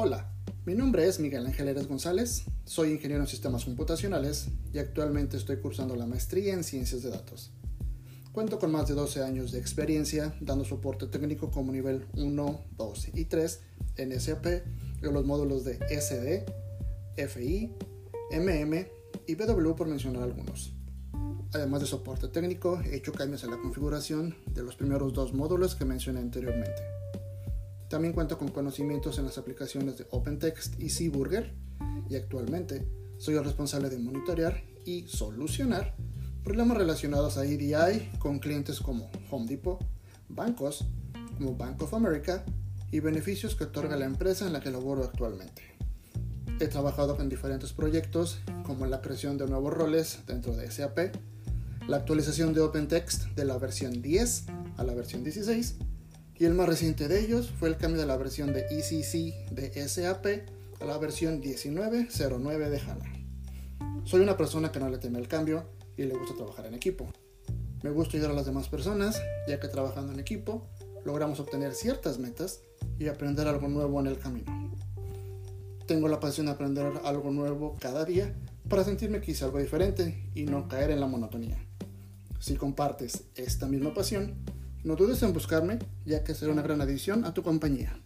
Hola, mi nombre es Miguel Ángel Eres González, soy ingeniero en sistemas computacionales y actualmente estoy cursando la maestría en ciencias de datos. Cuento con más de 12 años de experiencia dando soporte técnico como nivel 1, 2 y 3 en SAP en los módulos de SD, FI, MM y BW por mencionar algunos. Además de soporte técnico, he hecho cambios en la configuración de los primeros dos módulos que mencioné anteriormente. También cuento con conocimientos en las aplicaciones de OpenText y Seaburger y actualmente soy el responsable de monitorear y solucionar problemas relacionados a EDI con clientes como Home Depot, bancos como Bank of America y beneficios que otorga la empresa en la que laboro actualmente. He trabajado con diferentes proyectos como la creación de nuevos roles dentro de SAP, la actualización de OpenText de la versión 10 a la versión 16 y el más reciente de ellos fue el cambio de la versión de ECC de SAP a la versión 19.09 de HANA. Soy una persona que no le teme el cambio y le gusta trabajar en equipo. Me gusta ayudar a las demás personas, ya que trabajando en equipo logramos obtener ciertas metas y aprender algo nuevo en el camino. Tengo la pasión de aprender algo nuevo cada día para sentirme que hice algo diferente y no caer en la monotonía. Si compartes esta misma pasión, no dudes en buscarme, ya que será una gran adición a tu compañía.